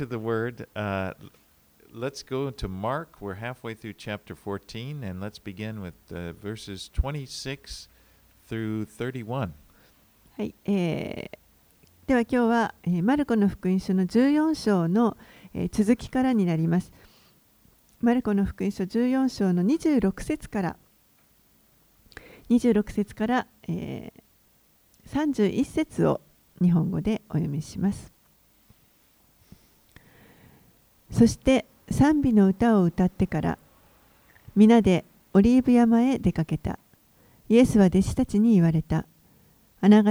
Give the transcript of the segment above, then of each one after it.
to the Word. Uh, let's go to Mark. We're halfway through chapter 14, and let's begin with uh, verses 26 through 31. はい、えーでは今日は、えーマルコの福音書の14章の、えー続きからになります。マルコの福音書14章の26節から26節から、えー31節を日本語でお読みします。そして賛美の歌を歌ってから皆でオリーブ山へ出かけた。イエスは弟子たちに言われた。あな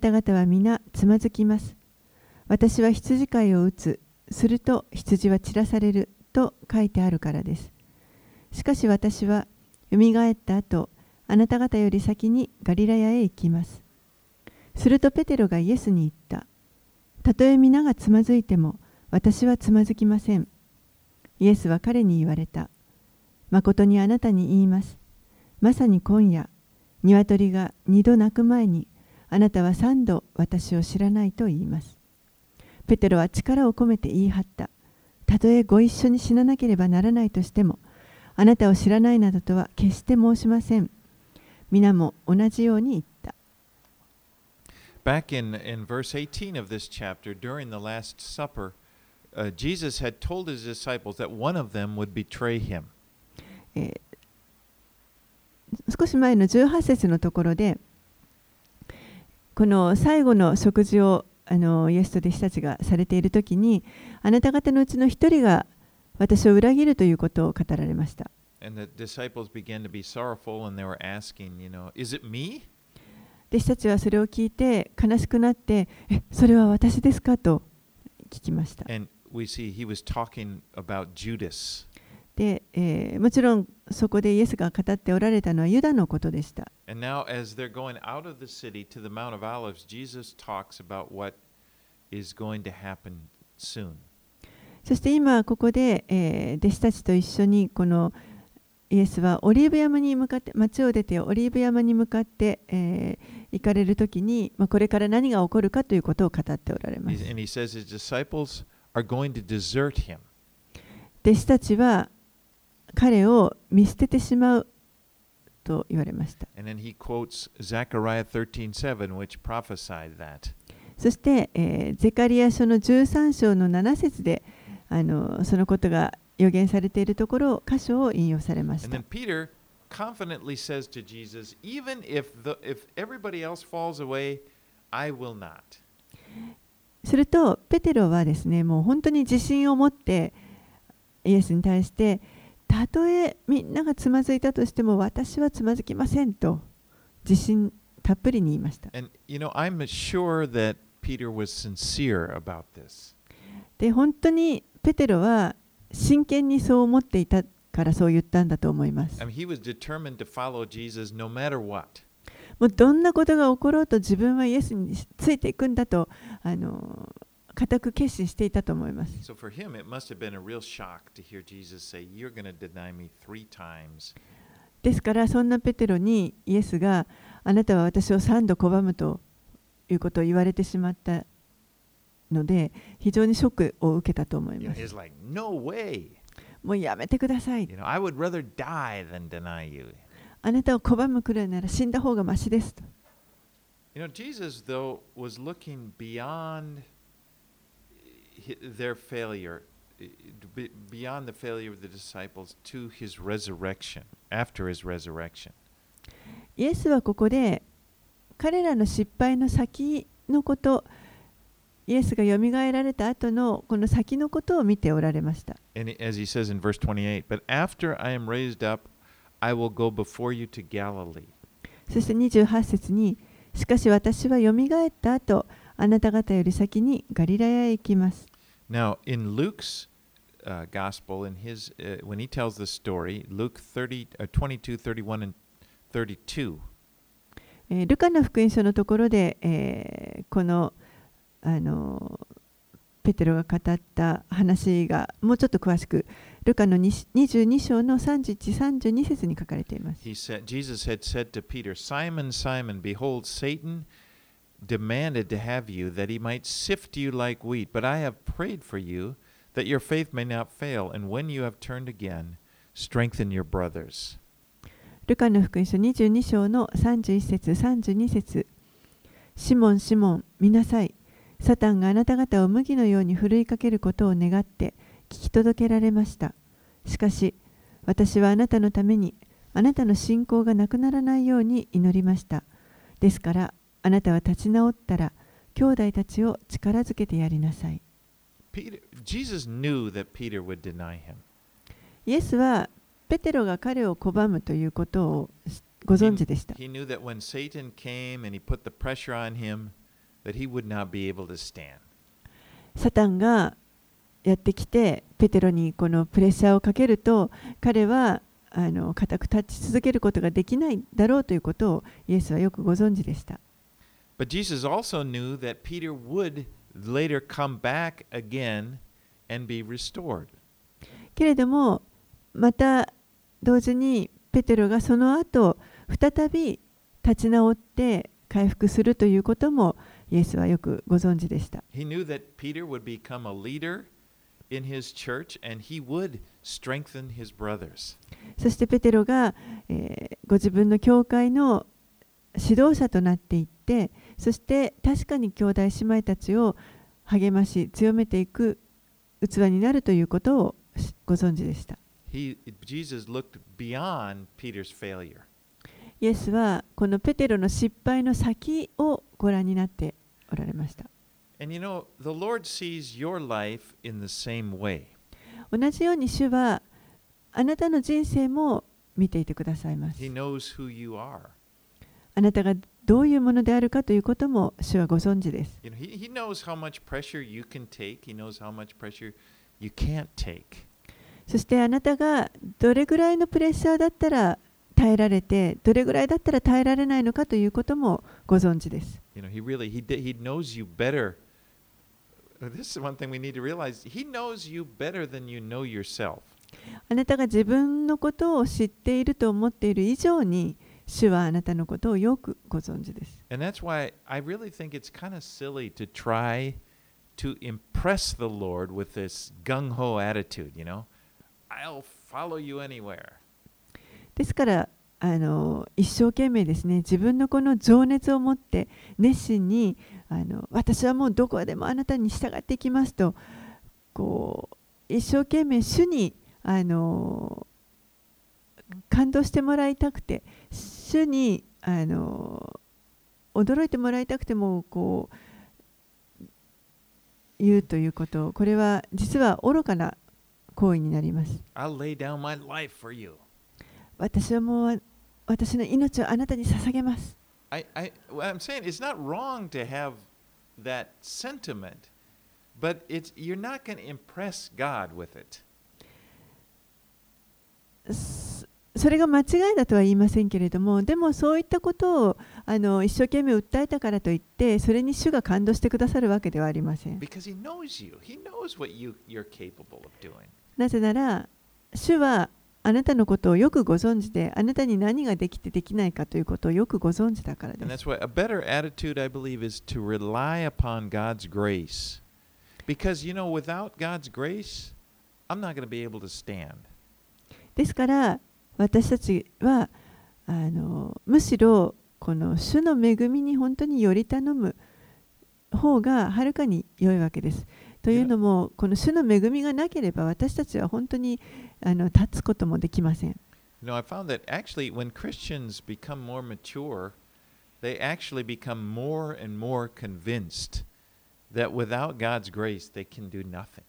た方は皆つまずきます。私は羊飼いを打つ。すると羊は散らされる。と書いてあるからです。しかし私は、よみがえった後、あなた方より先にガリラヤへ行きます。するとペテロがイエスに言った。たとえ皆がつまずいても、私はつまずきません。イエスは彼に言われた。誠にあなたに言います。まさに今夜、鶏が二度鳴く前に、あなたは三度私を知らないと言います。ペテロは力を込めて言い張った。たとえご一緒に死ななければならないとしても、あなたを知らないなどとは決して申しません。皆も同じように言った。Back in, in verse 18 of this chapter, during the Last Supper, え少し前の18節のところで、この最後の食事をあのイエスと弟子たちがされているときに、あなた方のうちの一人が私を裏切るということを語られました。弟子たちはそれを聞いて悲しくなって、それは私ですか？と聞きました。で、え、もちろんそこでイエスが語っておられたのはユダのことでした。そして今ここで、えー、弟子たちと一緒にこのイエスはオリーブ山に向かって町を出てオリーブ山に向かって、え、行かれるとに、ま、これから何が起こるかということを語っておられます。弟子たちは彼を見捨ててしまうと言われました。そして、ゼカリア書の13章の7節でそのことが予言されているところ、箇所を引用されました。Confidently says to Jesus, Even if, the, if everybody else falls away, I will not. するとペテロはですねもう本当に自信を持ってイエスに対してたとえみんながつまずいたとしても私はつまずきませんと自信たっぷりに言いました。And you know, I'm sure that Peter was sincere about this. で本当にペテロは真剣にそう思っていたからそう言ったんだと思います。I mean, he was determined to follow Jesus no matter what. もうどんなことが起ころうと自分はイエスについていくんだと、あの固く決心していたと思います。ですから、そんなペテロにイエスがあなたは私を3度拒むということを言われてしまったので、非常にショックを受けたと思います。もうやめてください。あなたを拒むくらいなら死んだ方がましですと You know, Jesus, though, was looking beyond their failure, eh, be- beyond the failure of the disciples, to his resurrection, after his resurrection. イエスはここで彼らの失敗の先のことイエスがよみがえられた後のこの先のことを見ておられました And as he says in verse 28, but after I am raised up, I will go before you to Galilee. そして28節にしかし私はよみがえった後あなた方より先にガリラヤへ行きます Now, in Luke's uh, gospel, in his uh, when he tells the story, Luke 30, uh, 22, 31, and 32, えールカの福音書のところで、えーこのあのペテロが語った話がもうちょっと詳しくルカの20 22章の31、32節に書かれています。he said, Jesus had said to Peter, Simon, Simon, behold, Satan demanded to have you that he might sift you like wheat, but I have prayed for you that your faith may not fail, and when you have turned again, strengthen your brothers. ルカの福音書22章の31節32節シモン、シモン、見なさい。サタンがあなた方を麦のようにふるいかけることを願って聞き届けられました。しかし、私はあなたのために、あなたの信仰がなくならないように祈りました。ですから、あなたは立ち直ったら、兄弟たちを力づけてやりなさい。Peter, イエスは、ペテロが彼を拒むということをご存知でした。Knew that Peter would deny him, that he would not be able to サタンがやってきてペテロにこのプレッシャーをかけると彼はあの固く立ち続けることができないだろうということをイエスはよくご存知でした。But Jesus also knew that Peter would later come back again and be restored. けれどもまた同時にペテロがその後再び立ち直って回復するということもイエスはよくご存知でした。He knew that Peter would become a leader in his church and he would strengthen his brothers. そしてペテロが、えーご自分の教会の指導者となっていってそして確かに兄弟姉妹たちを励まし強めていく器になるということをしご存知でした。He, Jesus looked beyond Peter's failure. イエスはこのペテロの失敗の先をご覧になっておられました。同じように主はあなたの人生も見ていてくださいます。あなたがどういうものであるかということも主はご存知です。そしてあなたがどれぐらいのプレッシャーだったら耐えられて、どれぐらいだったら耐えられないのかということもご存知です。Uh, This is one thing we need to realize. He knows you better than you know yourself. あなたが自分のことを知っていると思っている以上に、主はあなたのことをよくご存知です。And that's why I really think it's kind of silly to try to impress the Lord with this gung ho attitude, you know? I'll follow you anywhere. ですから、あの一生懸命ですね、自分のこの情熱を持って熱心にあの私はもうどこでもあなたに従っていきますと、こう一生懸命主にあの感動してもらいたくて、主にあの驚いてもらいたくてもこう言うということ、これは実は愚かな行為になります。私はもう私の命をあなたに捧げます。I, I, what I'm saying it's not wrong to have that sentiment, but it's you're not going to impress God with it. そそれが間違いだとは言いませんけれども、でもそういったことをあの一生懸命訴えたからといって、それに主が感動してくださるわけではありません。なぜなら、主はあなたのことをよくご存知で、あなたに何ができてできないかということをよくご存知だからです。ですから、私たちは、むしろ、この主の恵みに本当により頼む方がはるかに良いわけです。というのも、この主の恵みがなければ、私たちは本当に、あの立つこともできません。You know, I found that actually when Christians become more mature, they actually become more and more convinced that without God's grace, they can do nothing.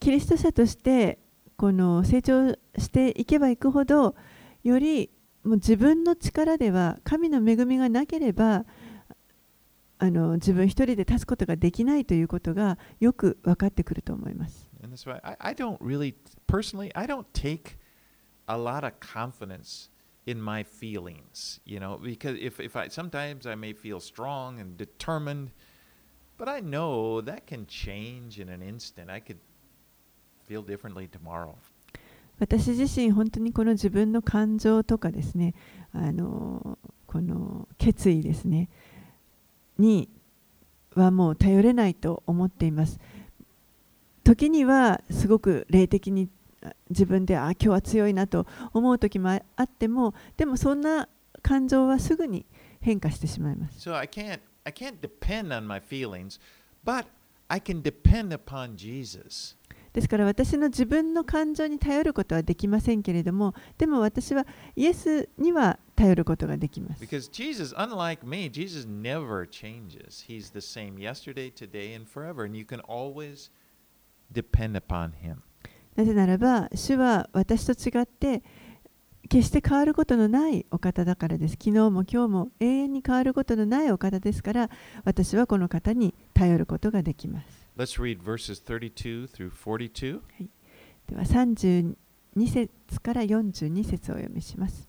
キリスト者としてこの成長していけばいくほどよりもう自分の力では神の恵みがなければあの自分一人で立つことができないということがよく分かってくると思います。And that's why I, I don't really, personally, I don't take a lot of confidence in my feelings, you know, because if, if I sometimes I may feel strong and determined, but I know that can change in an instant. I could feel differently tomorrow. 私自身本当にこの自分の感情とかですねあのこの決意ですねにはもう頼れないと思っています 時にはすごく霊的にあ自分であ今日は強いなと思う時もああってもでもそんな感情はすぐに変化してしまいます。So I can't I can't depend on my feelings, but I can depend upon Jesus. ですから私の自分の感情に頼ることはできませんけれどもでも私はイエスには頼ることができます。Because Jesus, unlike me, Jesus never changes. He's the same yesterday, today, and forever. And you can always depend upon him. なぜならば主は私と違って決して変わることのないお方だからです。昨日も今日も永遠に変わることのないお方ですから私はこの方に頼ることができます。Let's read verses 32 through 42. では32節から42節をお読みします。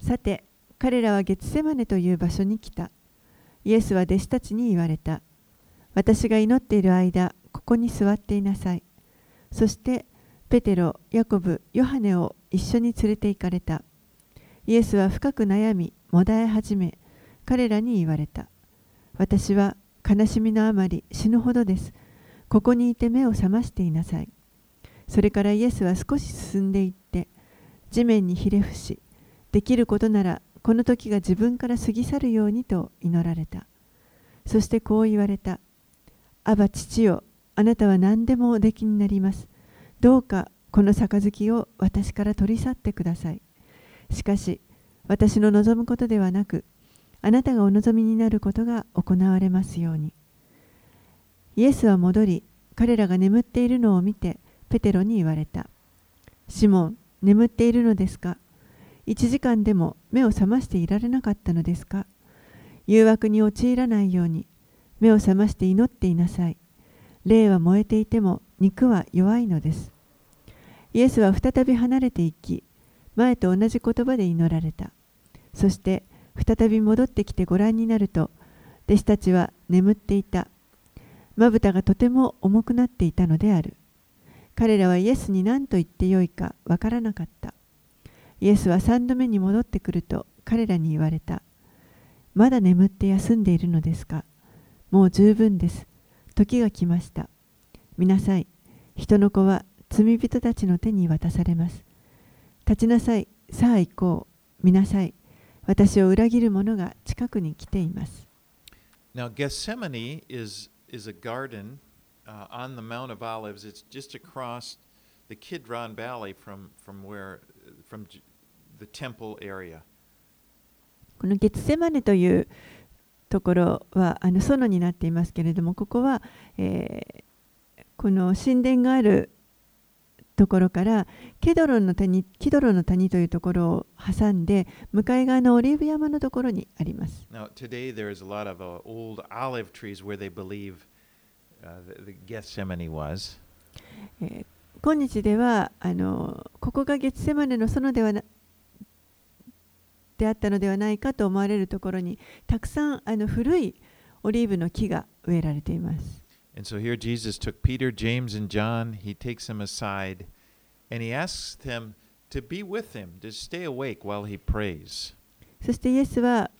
さて、彼らはゲツセマネという場所に来た。イエスは弟子たちに言われた。私が祈っている間、ここに座っていなさい。そして、ペテロ、ヤコブ、ヨハネを一緒に連れて行かれた。イエスは深く悩み、もだえ始め、彼らに言われた。私は悲しみのあまり死ぬほどです。ここにいて目を覚ましていなさい。それからイエスは少し進んでいって、地面にひれ伏し、できることならこの時が自分から過ぎ去るようにと祈られた。そしてこう言われた。アバ父よ、あなたは何でもおできになります。どうかこの杯を私から取り去ってください。しかし、私の望むことではなく、あなたがお望みになることが行われますように。イエスは戻り、彼らが眠っているのを見て、ペテロに言われた。シモン、眠っているのですか？一時間でも目を覚ましていられなかったのですか？誘惑に陥らないように、目を覚まして祈っていなさい。霊は燃えていても肉は弱いのです。イエスは再び離れていき、前と同じ言葉で祈られた。そして、再び戻ってきてご覧になると、弟子たちは眠っていた。まぶたがとても重くなっていたのである。彼らはイエスに何と言ってよいかわからなかった。イエスは三度目に戻ってくると彼らに言われた。まだ眠って休んでいるのですか？もう十分です。時が来ました。見なさい。人の子は罪人たちの手に渡されます。立ちなさい。さあ行こう。見なさい。私を裏切る者が近くに来ています。Now, Gethsemane is, is a garden uh, on the Mount of Olives. It's just across the Kidron Valley from, from where, from the temple area. このゲツセマネというところはあの園になっていますけれどもここは、えーこの神殿があるところからケドロンの谷キドロの谷というところを挟んで向かい側のオリーブ山のところにあります。Now, today there is a lot of uh, old olive trees where they believe uh, the, the Gethsemane was. えー今日ではあのここがゲツセマネの園ではなであったのではないかと思われるところにたくさんあの古いオリーブの木が植えられています。And so here Jesus took Peter, James, and John. He takes them aside and he asks them to be with him, to stay awake while he prays. そしてイエスは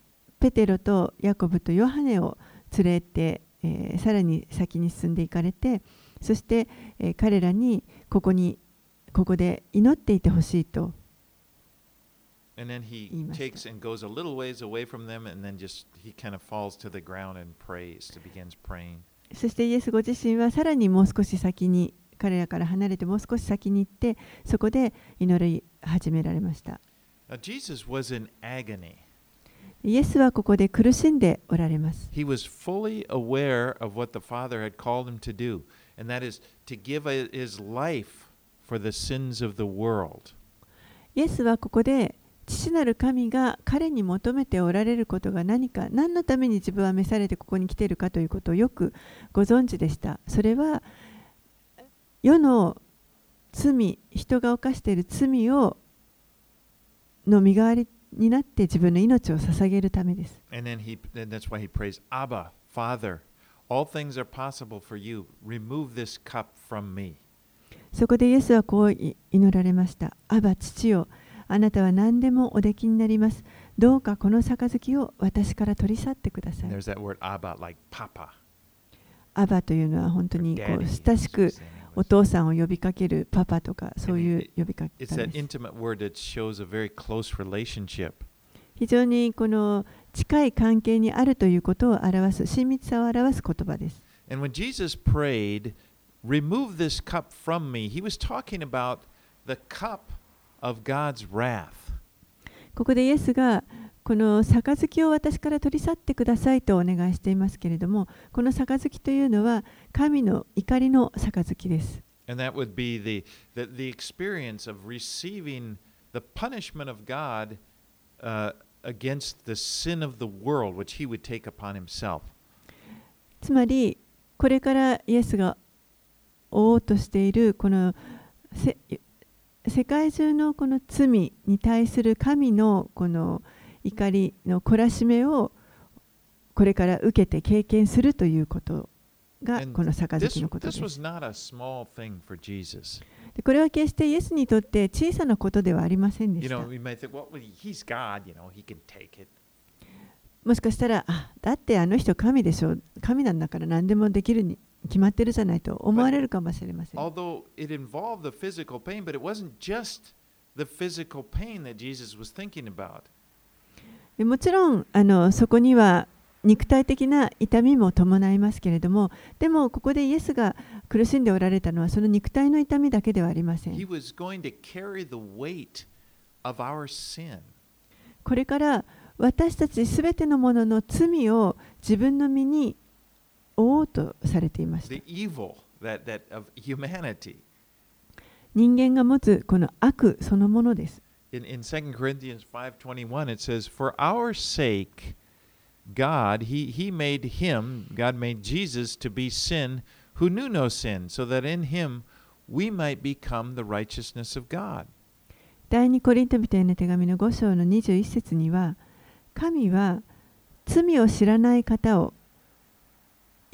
ペテロとヤコブとヨハネを連れて、えーさらに先に進んでいかれてそして、えー彼らにここにここで祈っていてほしいと And then he takes and goes a little ways away from them, and then just he kind of falls to the ground and prays, begins praying. そしてイエスご自身はさらにもう少し先に彼らから離れてもう少し先に行ってそこで祈り始められました Jesus was in agony. イエスはここで苦しんでおられます He was fully aware of what the Father had called him to do, and that is to give his life for the sins of the world. イエスはここで父なる神が彼に求めておられることが何か何のために自分は召されてここに来ているかということをよくご存知でしたそれは世の罪人が犯している罪をの身代わりになって自分の命を捧げるためです And then he and that's why he prays, Abba, Father, all things are possible for you. Remove this cup from me. そこでイエスはこうい祈られました。アバ父よ、あなたは何でもおできになります。どうかこの杯を私から取り去ってください。there's that word Abba, like Papa. アバというのは本当にこう親しくお父さんを呼びかけるパパとかそういう呼びかけです intimate word that shows a very close relationship. 非常にこの近い関係にあるということを表す親密さを表す言葉です And when Jesus prayed, Remove this cup from me, he was talking about the cup ここでイエスがこの杯を私から取り去ってくださいとお願いしていますけれどもこの杯というのは神の怒りの杯です。つまりこれからイエスが追としているこの世界中のこの罪に対する神のこの怒りの懲らしめをこれから受けて経験するということがこの杯のことです。でこれは決してイエスにとって小さなことではありませんでした。もしかしたらあだってあの人神でしょう。神なんだから何でもできるに。決まってるじゃないと思われるかもしれません。えもちろんあのそこには肉体的な痛みも伴いますけれども、でもここでイエスが苦しんでおられたのはその肉体の痛みだけではありません。これから私たちすべてのものの罪を自分の身に負おうとされていました.人間が持つこの悪そのものです In, in 2 Corinthians 5.21 it says, For our sake, God, he, he made him, God made Jesus to be sin who knew no sin, so that in him we might become the righteousness of God. 第2コリント人への手紙の5章の21節には神は罪を知らない方を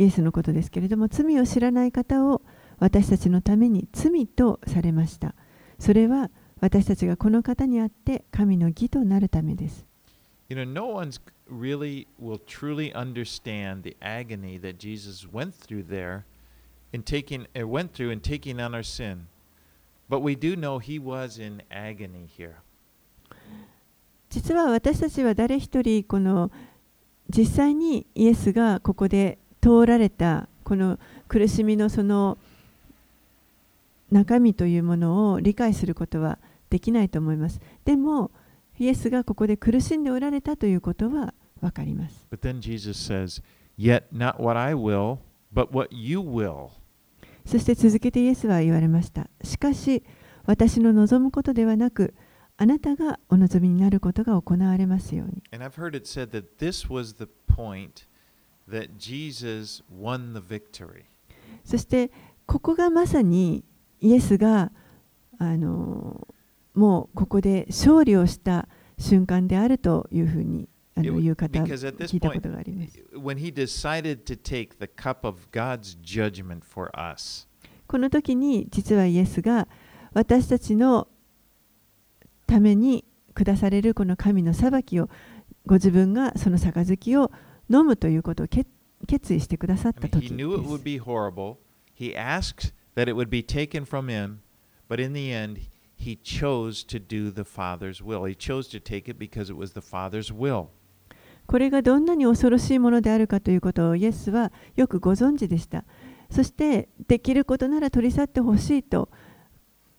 イエスのことですけれども罪を知らない方を私たちのために罪とされましたそれは私たちがこの方にあって神の義となるためです You know, no one's really will truly understand the agony that Jesus went through there in taking uh, went through in taking on our sin. But we do know he was in agony here. 実は私たちは誰一人この実際にイエスがここで通られたこの苦しみのその中身というものを理解することはできないと思います。でもイエスがここで苦しんでおられたということは分かります。But then Jesus says, Yet not what I will, but what you will. そして続けてイエスは言われました。しかし私の望むことではなくあなたがお望みになることが行われますように。And I've heard it said that this was the point that Jesus won the victory. そしてここがまさにイエスがあのもうここで勝利をした瞬間であるというふうにあの言う方聞いた point, ことがあります。when he decided to take the cup of God's judgment for us, この時に実はイエスが私たちのために下されるこの神の裁きをご自分がその杯を飲むということを決意してくださった時。これがどんなに恐ろしいものであるかということをイエスはよくご存知でした。そしてできることなら取り去ってほしいと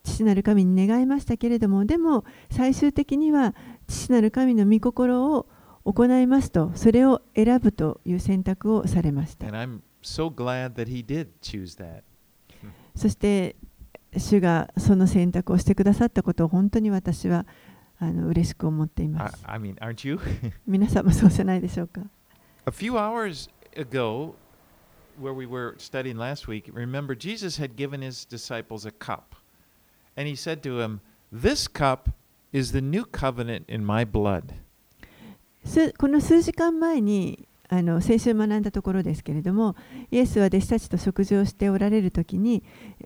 父なる神に願いましたけれどもでも最終的には父なる神の御心を行いますとそれを選ぶという選択をされました。So. そして主がその選択をしてくださったことを本当に私はあの嬉しく思っています。I mean, aren't you? 皆さんもそうじゃないでしょうか。A few hours ago, where we were studying last week, remember Jesus had given his disciples a cup. And he said to them, This cup is the new covenant in my blood. この数時間前にあの先週学んだところですけれどもイエスは弟子たちと食事をしておられる時に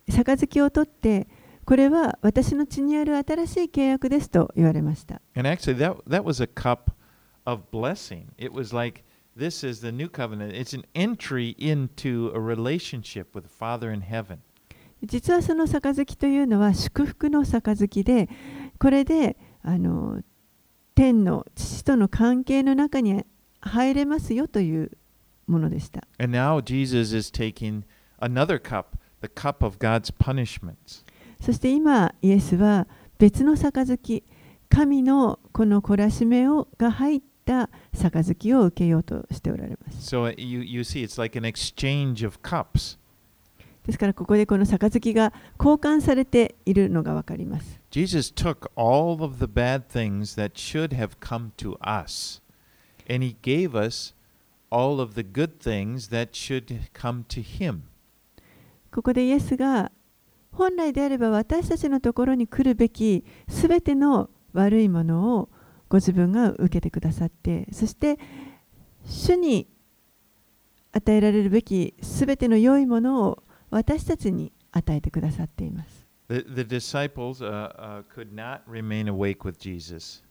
杯を取ってこれは私の血にある新しい契約ですと言われました。実はその杯というのは祝福の杯でこれであの天の父との関係の中に入れますよというものでした。そして今、イエスは別の杯、神のこの懲らしめをが入った杯を受けようとしておられます。So you, you see, it's ですからここでこの杯が交換されているのがわかります。Jesus took all of the bad things that should have come to us, and he gave us all of the good things that should come to him. ここでイエスが本来であれば私たちのところに来るべきすべての悪いものをご自分が受けてくださってそして主に与えられるべきすべての良いものを私たちに与えてくださっています。The, the disciples uh, uh, could not remain awake with Jesus.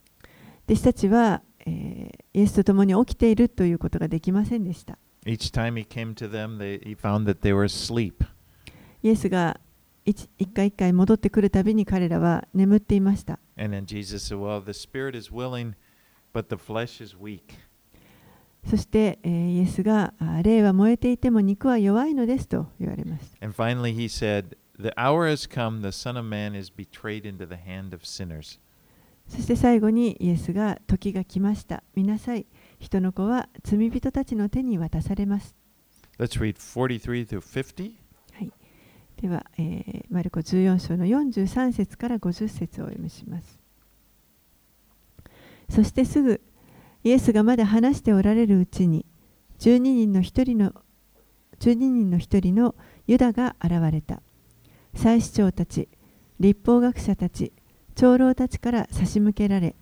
弟子たちは、えーイエスと共に起きているということができませんでした。Each time he came to them, they, he found that they were asleep. イエスが一一回一回戻ってくるたびに彼らは眠っていました。And then Jesus said, Well, the spirit is willing, but the flesh is weak. そして、えーイエスがあ霊は燃えていても肉は弱いのですと言われました。And finally, he said, The hour has come, the Son of Man is betrayed into the hand of sinners. そして最後にイエスが時が来ました。見なさい。人の子は罪人たちの手に渡されます。Let's read 43 through 50. はい、では、えーマルコ14章の43節から50節をお読みします。そしてすぐイエスがまだ話しておられるうちに12人の一人の12人の一人のユダが現れた。祭司長たち、立法学者たち、長老たちから差し向けられ、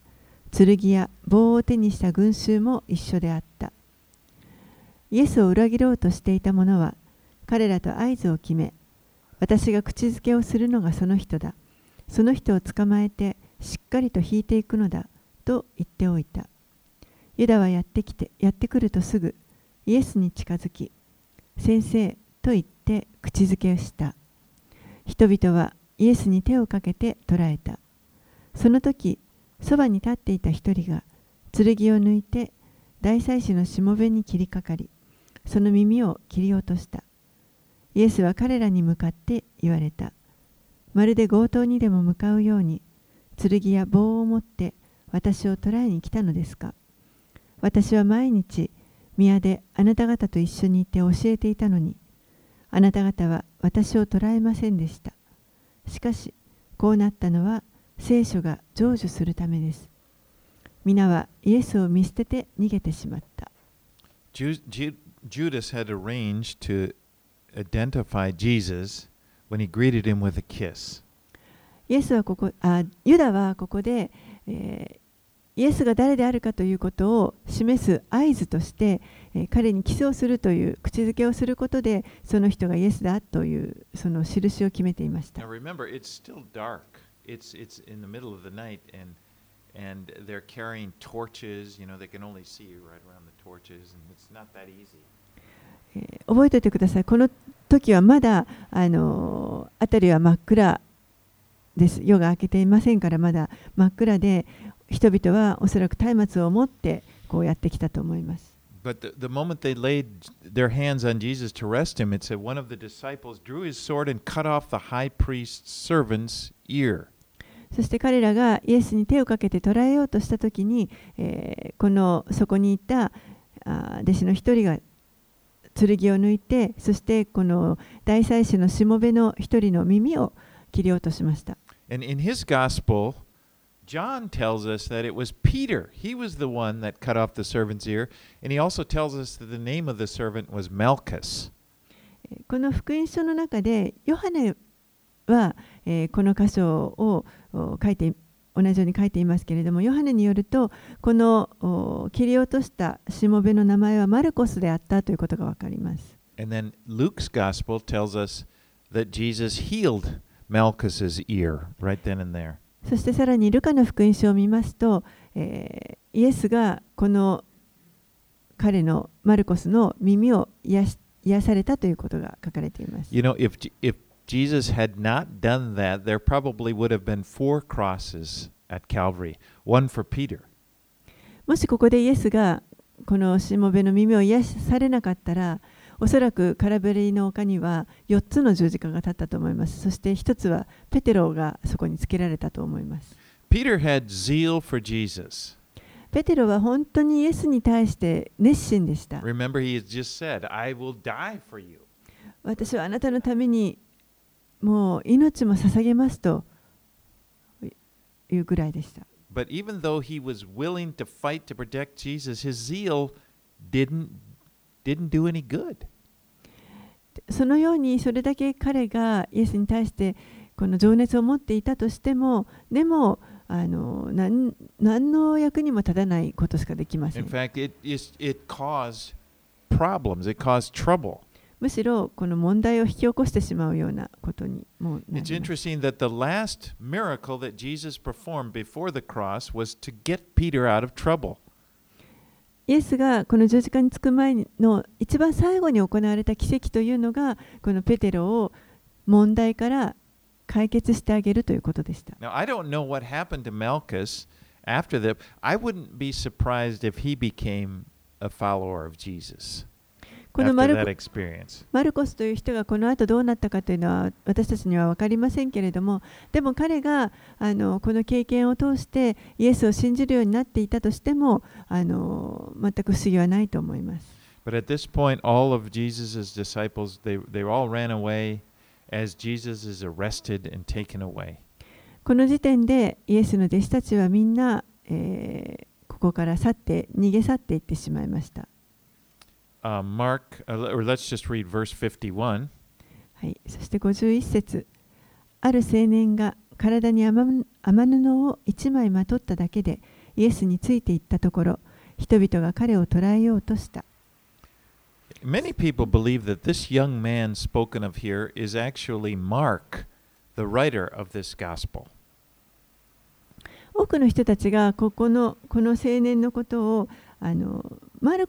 剣や棒を手にした群衆も一緒であった。イエスを裏切ろうとしていた者は彼らと合図を決め、私が口づけをするのがその人だ。その人を捕まえてしっかりと引いていくのだと言っておいた。ユダはやってきてやってくるとすぐイエスに近づき、先生と言って口づけをした。人々はイエスに手をかけて捕らえた。その時、そばに立っていた一人が剣を抜いて大祭司のしもべに切りかかり、その耳を切り落とした。イエスは彼らに向かって言われた。まるで強盗にでも向かうように、剣や棒を持って私を捕らえに来たのですか。私は毎日、宮であなた方と一緒にいて教えていたのに、あなた方は私を捕らえませんでした。しかし、こうなったのは聖書が成就するためです。皆はイエスを見捨てて逃げてしまった。Ju- Ju- Judas had arranged to identify Jesus when he greeted him with a kiss. イエスはここあユダはここで、えーイエスが誰であるかということを示す合図として、彼にキスをするという口づけをすることでその人がイエスだというその印を決めていました。覚えておいてください。この時はまだあの、辺りは真っ暗です。夜が明けていませんからまだ真っ暗で。人々はおそらく松明を持ってこうやってきたと思います But the, the moment they laid their hands on Jesus to arrest him, it said one of the disciples drew his sword and cut off the high priest's servant's ear. そして彼らがイエスに手をかけて捕らえようとしたときに、えーこのそこにいたあー弟子の一人が剣を抜いてそしてこの大祭司のしもべの一人の耳を切り落としました。And in his gospel, John tells us that it was Peter. He was the one that cut off the servant's ear. And he also tells us that the name of the servant was Malchus. えーこの福音書の中でヨハネは、えーこの箇所をお書いて同じように書いていますけれどもヨハネによるとこのお切り落としたしもべの名前はマルコスであったということがわかります。 And then Luke's gospel tells us that Jesus healed Malchus's ear right then and there. そしてさらにルカの福音書を見ますと、えーイエスがこの彼のマルコスの耳を癒し癒されたということが書かれています。You know, if if Jesus had not done that, there probably would have been four crosses at Calvary, one for Peter. もしここでイエスがこのしもべの耳を癒されなかったらおそらくカラベリの丘には4つの十字架が立ったと思いますそして1つはペテロがそこにつけられたと思います Peter had zeal for Jesus. ペテロは本当にイエスに対して熱心でした Remember, he just said, I will die for you. 私はあなたのためにもう命も捧げますというぐらいでした But even though he was willing to fight to protect Jesus, his zeal didn't didn't do any good. そのようにそれだけ彼がイエスに対してこの情熱を持っていたとしてもでもあの何何の役にも立たないことしかできませ In ん fact, it is it caused problems. It caused trouble. むしろこの問題を引き起こしてしまうようなことにもな It's ります interesting that the last miracle that Jesus performed before the cross was to get Peter out of trouble. イエスがこの十字架につく前の一番最後に行われた奇跡というのがこのペテロを問題から解決してあげるということでした。Now, I don't know what happened to Malchus after that. I wouldn't be surprised if he became a follower of Jesus このマルコ.マルコスという人がこの後どうなったかというのは私たちには分かりませんけれどもでも彼があのこの経験を通してイエスを信じるようになっていたとしてもあの全く不思議はないと思います。But at this point, all of Jesus' disciples, they, they all ran away as Jesus is arrested and taken away. この時点でイエスの弟子たちはみんな、えーここから去って逃げ去っていってしまいました。Uh, Mark, uh, or let's just read verse 51. はい、そして51節ある青年が体に雨雨布を一枚まとっただけでイエスについていったところ人々が彼を捕らえようとした Many people believe that this young man spoken of here is actually Mark, the writer of this gospel. 多くの人たちがここのこの青年のことをあのマル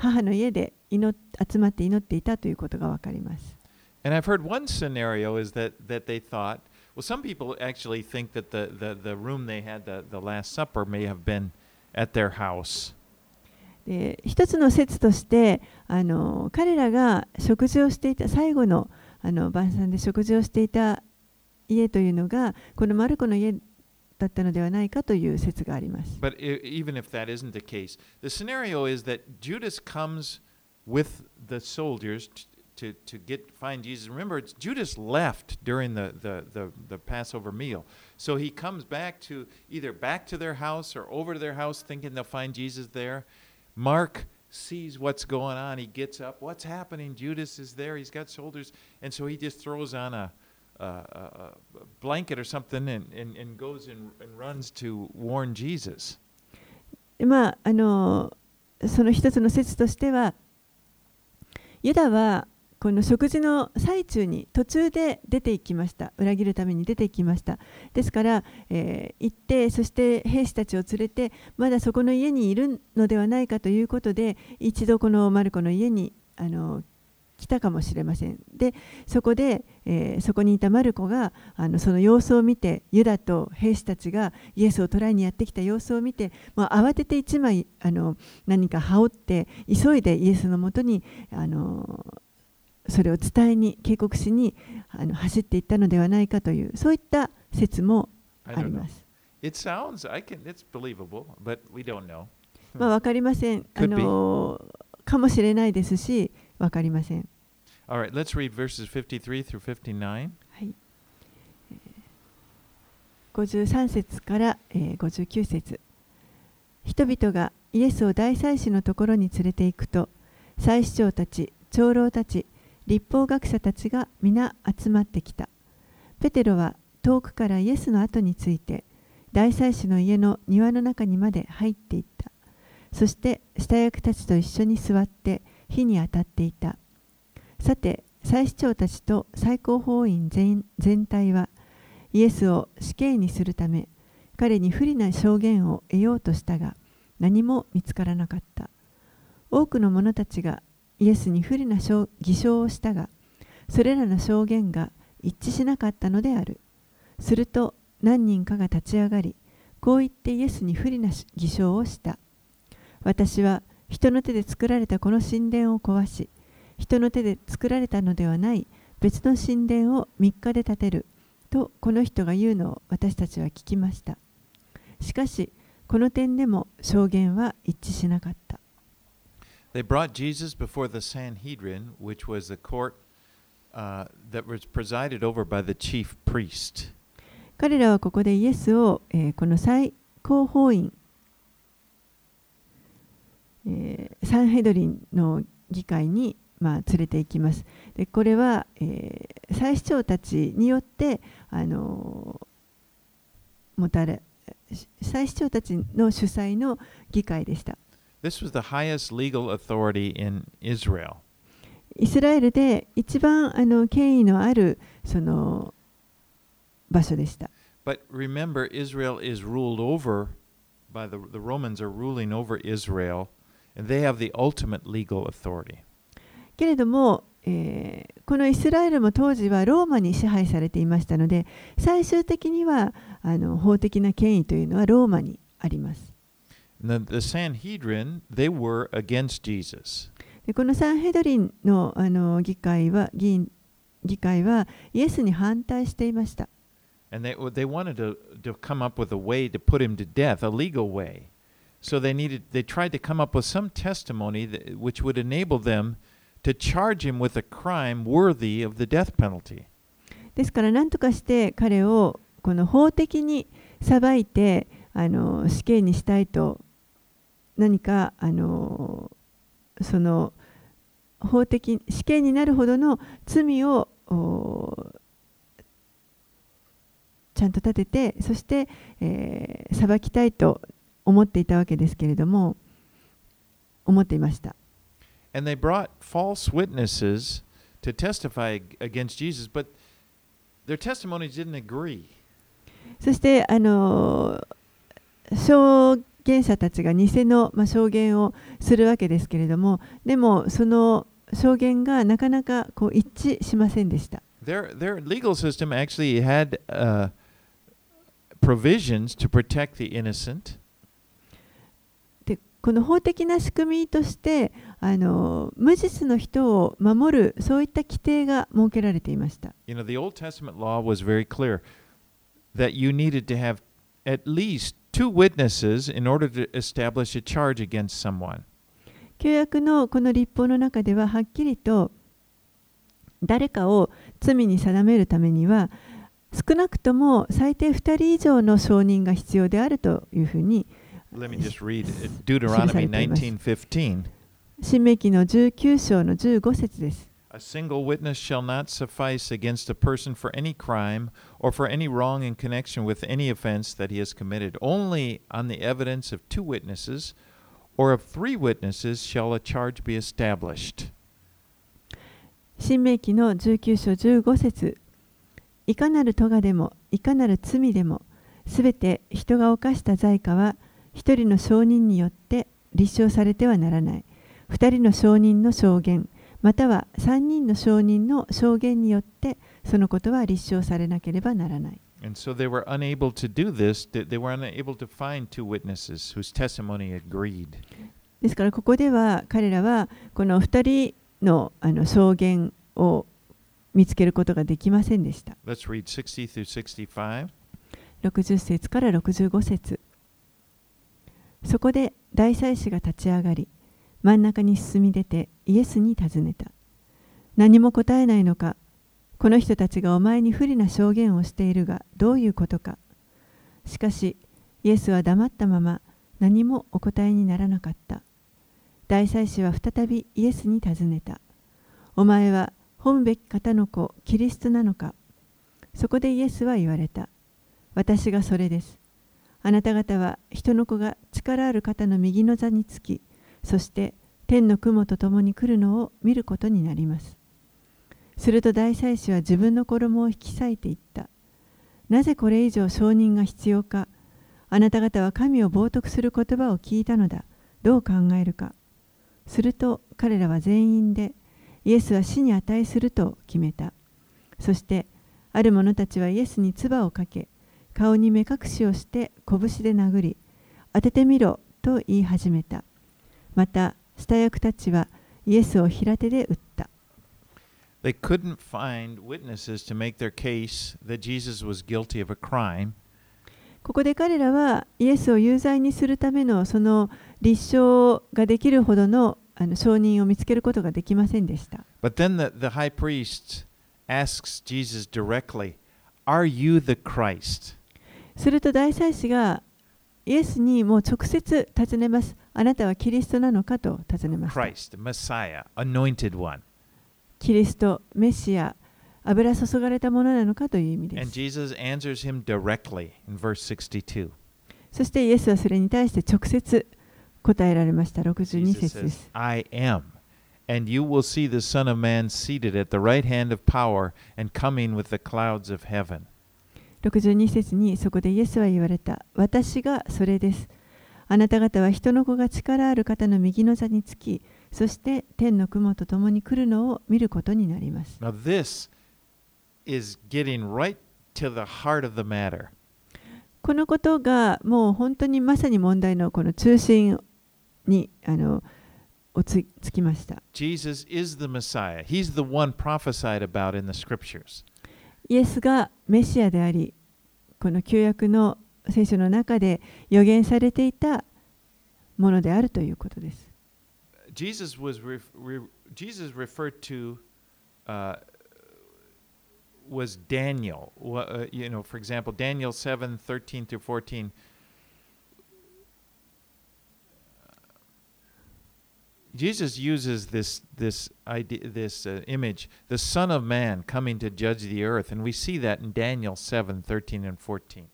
母の家で祈っ集まって祈っていたということがわかります。And I've heard one scenario is that, that they thought, well, some people actually think that the, the, the room they had, the, the Last Supper, may have been at their house. で一つの説としてあの彼らが食事をしていた最後のあの晩餐で食事をしていた家というのがこのマルコの家だったのではないかという説があります。 But i even if that isn't the case, the scenario is that Judas comes with the soldiers t- to, to get find Jesus. Remember, it's, Judas left during the, the, the, the Passover meal. So he comes back to either back to their house or over to their house thinking they'll find Jesus there. Mark sees what's going on. He gets up. What's happening? Judas is there. He's got soldiers. And so he just throws on a, blanket or something and, and, and goes and, and runs to warn Jesus. まああのその一つの説としてはユダはこの食事の最中に途中で出て行きました裏切るために出て行きましたですから、えー行ってそして兵士たちを連れてまだそこの家にいるのではないかということで一度このマルコの家にあの来たかもしれませんでそこで、えーそこにいたマルコがあのその様子を見てユダと兵士たちがイエスを捕らえにやってきた様子を見てもう慌てて一枚あの何か羽織って急いでイエスのもとにあのそれを伝えに警告しにあの走っていったのではないかというそういった説もあり.ます。It sounds, I can, it's believable, but we don't know. まあ分かりません。あ.のかもしれないですし分かりません。All right, let's read verses 53 through 59. はい、えー53節から、えー59節人々がイエスを大祭司のところに連れて行くと祭司長たち長老たち立法学者たちが皆集まってきたペテロは遠くからイエスの後について大祭司の家の庭の中にまで入っていったそして下役たちと一緒に座って火に当たっていた。さて祭司長たちと最高法院全全体はイエスを死刑にするため彼に不利な証言を得ようとしたが何も見つからなかった。多くの者たちがイエスに不利な偽証をしたがそれらの証言が一致しなかったのである。すると何人かが立ち上がりこう言ってイエスに不利な偽証をした。私は人の手で作られたこの神殿を壊し人の手で作られたのではない別の神殿を3日で建てるとこの人が言うのを私たちは聞きましたしかしこの点でも証言は一致しなかった They brought Jesus before the Sanhedrin, which was the court uh, that was presided over by the chief priest. 彼らはここでイエスを、えー、この最高法院、えー、サンヘドリンの議会に、まあ、連れて行きます。でこれは、えー、祭司長たちによって、あのー、もたれ祭司長たちの主催の議会でした。This was the highest legal authority in Israel. イスラエルで一番あの権威のあるその場所でした。But remember, Israel is ruled over by the, the Romans are ruling over Israel, they have the ultimate legal authority. けれども、えー、このイスラエルも当時はローマに支配されていましたので、最終的にはあの法的な権威というのはローマにあります。The, the Sanhedrin, they were against Jesus. でこのサンヘドリンのあの議会は議員議会はイエスに反対していました。And they, they wanted to, to come up with a way to put him to death, a legal way. So they needed they tried to come up with some testimony that, which would enable them to charge him with a crime worthy of the death penalty. ですから何とかして彼をこの法的に裁いてあの死刑にしたいと何かあのその法的死刑になるほどの罪をちゃんと立ててそして、えー、裁きたいと思っていたわけですけれども思っていました。And they brought false witnesses to testify against Jesus, but their testimonies didn't agree. そしてあの証言者たちが偽の、まあ、証言をするわけですけれどもでもその証言がなかなかこう一致しませんでした。Their, their legal system actually had、uh, provisions to protect the innocent. でこの法的な仕組みとしてあの無実の人を守るそういった規定が設けられていました。You know, the Old Testament law was very clear that you needed to have at least two witnesses in order to establish a charge against someone. 旧約のこの立法の中でははっきりと誰かを罪に定めるためには少なくとも最低2人以上の証人が必要であるというふうに Let me just read Deuteronomy 19:15. 新明記の19章の15節です。A single witness shall not suffice against a person for any crime or for any wrong in connection with any offense that he has committed. Only on the evidence of two witnesses or of three witnesses shall a charge be established. 新明記の19章15節いかなる咎でもいかなる罪でもすべて人が犯した罪過は 一人の証人によって立証されてはならない二人の証人の証言または三人の証人の証言によってそのことは立証されなければならない。And so they were unable to do this. They were unable to find two witnesses whose testimony agreed. ですからここでは彼らはこの二人のあの証言を見つけることができませんでした。Let's read 60 through 65. 60節から65節そこで大祭司が立ち上がり、真ん中に進み出てイエスに尋ねた。何も答えないのか、この人たちがお前に不利な証言をしているがどういうことか。しかし、イエスは黙ったまま何もお答えにならなかった。大祭司は再びイエスに尋ねた。お前は本べき方の子、キリストなのかそこでイエスは言われた。私がそれです。あなた方は人の子が力ある方の右の座につき、そして天の雲と共に来るのを見ることになります。すると大祭司は自分の衣を引き裂いていった。なぜこれ以上承認が必要かあなた方は神を冒涜する言葉を聞いたのだ。どう考えるか。すると彼らは全員でイエスは死に値すると決めた。そしてある者たちはイエスに唾をかけ、顔に目隠しをして拳で殴り当ててみろと言い始めた。また下役たちはイエスを平手で打った。ここで彼らはイエスを有罪にするためのその立証ができるほどのあの証人を見つけることができませんでした。The, the すると大祭司がイエスにもう直接尋ねます。あなたはキリストなのかと尋ねました。Christ, Messiah, anointed one. キリスト、メシア、油注がれたものなのかという意味で And す。Jesus answers him directly in verse 62. そしてイエスはそれに対して直接答えられました。62 Jesus 節で says, す。I am. And you will see the Son of Man seated at the right hand of power and coming with the clouds of heaven. 62節にそこでイエスは言われた。私がそれです。あなた方は人の子が力ある方の右の座につき、そして天の雲と共に来るのを見ることになります。Now, this is getting right to the heart of the matter. このことがもう本当にまさに問題のこの中心にあのおつつきました。Jesus is the Messiah. He's the one prophesied about in the scriptures. イエスがメシアであり、この旧約の聖書の中で予言されていたものであるということです。Jesus was ref, re, Jesus referred to uh, was Daniel. You know, for example, Daniel 7, 13 through 14. Jesus uses this this idea, this uh, image, the Son of Man coming to judge the earth, and we see that in Daniel 7, 13 and 14.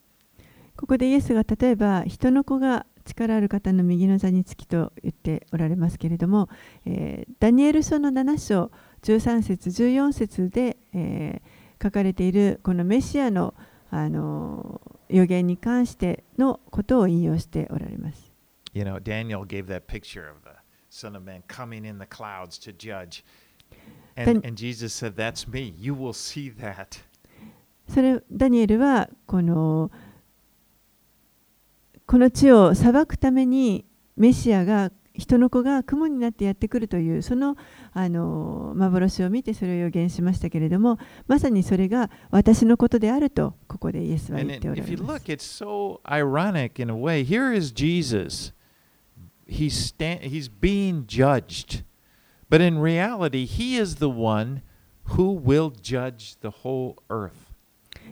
ここでイエスが例えば人の子が力ある方の右の座につきと言っておられますけれども、えーダニエル書の7章13節14節で、えー書かれているこのメシアの、あのー予言に関してのことを引用しておられます。You know, Daniel gave that picture of the Son of Man coming in the clouds to judge. And, and Jesus said, That's me. You will see that. それダニエルはこのこの地を裁くためにメシアが人の子が雲になってやってくるというそのあの幻を見てそれを予言しましたけれどもまさにそれが私のことであるとここでイエスは言っておら if れ you ます。He's, sta- he's being judged. But in reality, he is the one who will judge the whole earth.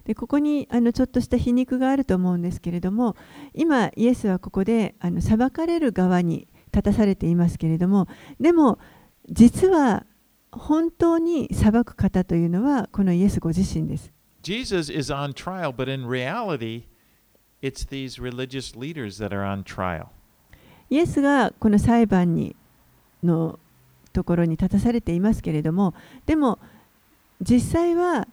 でここにあのちょっとした皮肉があると思うんですけれども今イエスはここであの裁かれる側に立たされていますけれどもでも実は本当に裁く方というのはこのイエスご自身です。Jesus is on trial, but in reality, it's these religious leaders that are on trial. イエスがこの裁判にのところに立たされていますけれどもでも実際は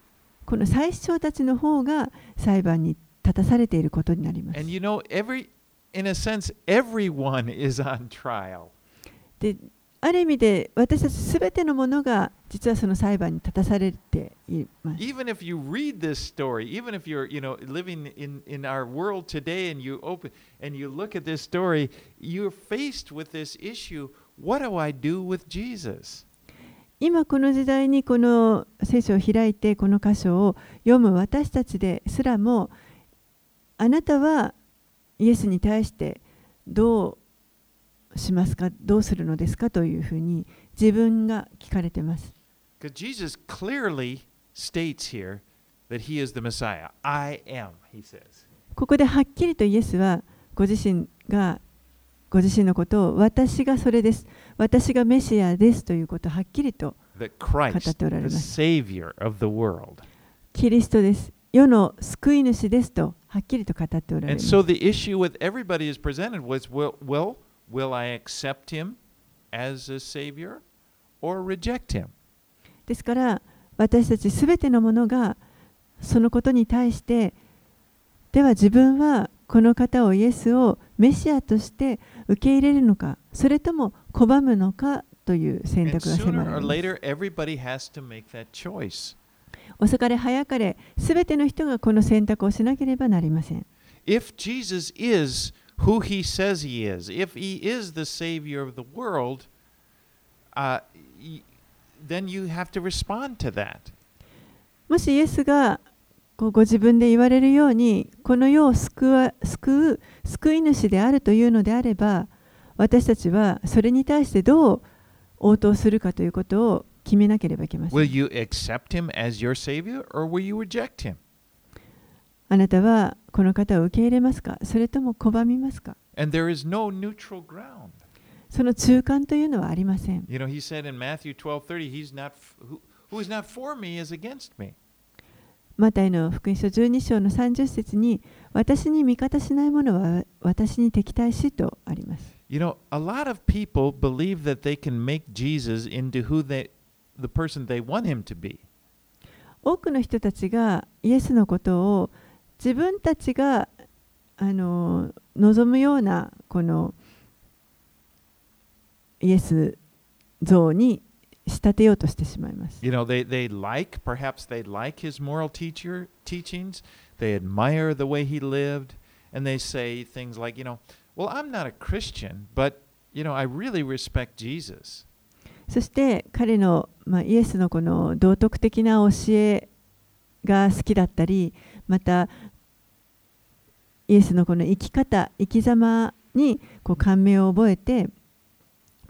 この最主張たちの方が裁判に立たされていることになります。And you know, every in a sense, everyone is on trial. である意味で私たちすべてのものが実はその裁判に立たされています。Even if you read this story, even if you're, you know, living in, in our world today and you open and you look at this story, you're faced with this issue. What do I do with Jesus? 今この時代にこの聖書を開いてこの箇所を読む私たちですらもあなたはイエスに対してどうしますかどうするのですかというふうに自分が聞かれてます。Jesus clearly states here that he is the Messiah. I am, he says. ここではっきりとイエスはご自身がご自身のことを私がそれです私がメシアですということをはっきりと語っておられます.キリストです世の救い主ですとはっきりと語っておられ And ます so the issue with everybody is presented was will, will I accept him as a Savior or reject him? ですから私たちすべてのものがそのことに対してでは自分はこの方をイエスをメシアとして受け入れるのかそれとも拒むのかという選択が迫られます.遅かれ早かれすべての人がこの選択をしなければなりません If Jesus is who he says he is, if he is the Savior of the world, uh, y- then you have to respond to that. もしイエスがこうご自分で言われるようにこの世を救わ救う救い主であるというのであれば私たちはそれに対してどう応答するかということを決めなければいけませ Will ん。 you accept him as your Savior or will you reject him? あなたはこの方を受け入れますかそれとも拒みますか And there is no neutral ground. その中間というのはありません。You know, he said in Matthew 12:30, he's not f- who, who is not for me is against me. マタイの福音書12章の30節に私に味方しない者は私に敵対しとあります。You know, a lot of people believe that they can make Jesus into who they the person they want him to be. 多くの人たちがイエスのことを自分たちがあの望むようなこのイエス像に仕立てようとしてしまいます。You know, they, they like, perhaps they like his moral teacher teachings. They admire the way he lived, and they say things like, you know, well, I'm not a Christian, but you know, I really respect Jesus. そして彼の、まあ、イエスのこの道徳的な教えが好きだったりまたイエスのこの生き方生き様にこう感銘を覚えて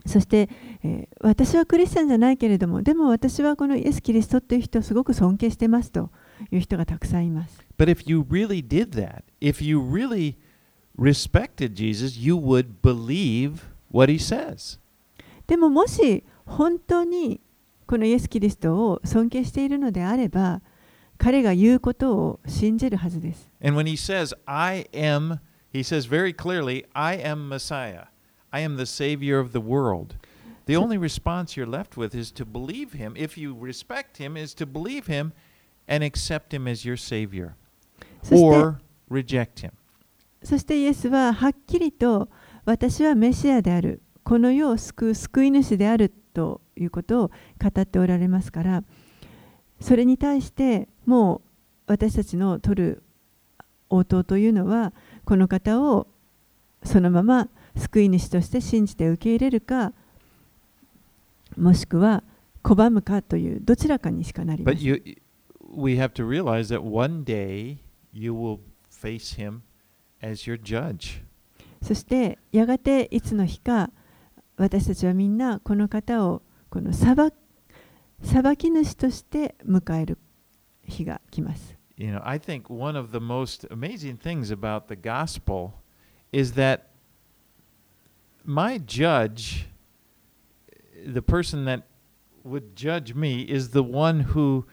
そして、えー私はクリスチャンじゃないけれどもでも私はこのイエス・キリストっていう人をすごく尊敬してますという人がたくさんいます。But if you really did that, if you really respected Jesus, you would believe what he says. でももし本当にこのイエス・キリストを尊敬しているのであれば彼が言うことを信じるはずです。And when he says, I am, he says very clearly, I am Messiah. I am the Savior of the world. The only response you're left with is to believe him. If you respect him, is to believe him and accept him as your Savior or reject him. そしてイエスははっきりと私はメシアであるこの世を救う救い主であるということを語っておられますからそれに対してもう私たちの取る応答というのはこの方をそのまま救い主として信じて受け入れるかもしくは拒むかというどちらかにしかなりません。you, we have to realize that one day you will face him as your judge. そしてやがていつの日か私たちはみんなこの方をこの裁裁き主として迎える日が来ます。 You know, I think one of the most amazing things about the gospel is that my judge, the person that would judge me, is the one who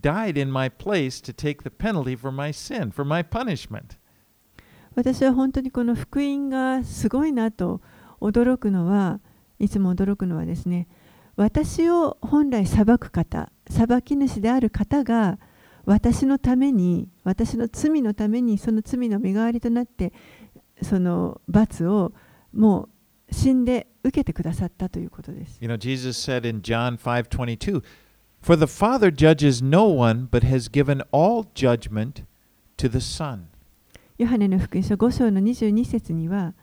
died in my place to take the penalty for my sin, for my punishment. 私は本当にこの福音がすごいなと驚くのはいつも驚くのはですね 私を本来裁く方裁き主である方が私のために私の罪のためにその罪の身代わりとなってその罰をもう死んで受けてくださったということです。You know, Jesus said in John 5:22, "For the Father judges no one, but has given all judgment to the Son." ヨハネの福音書5章の22節には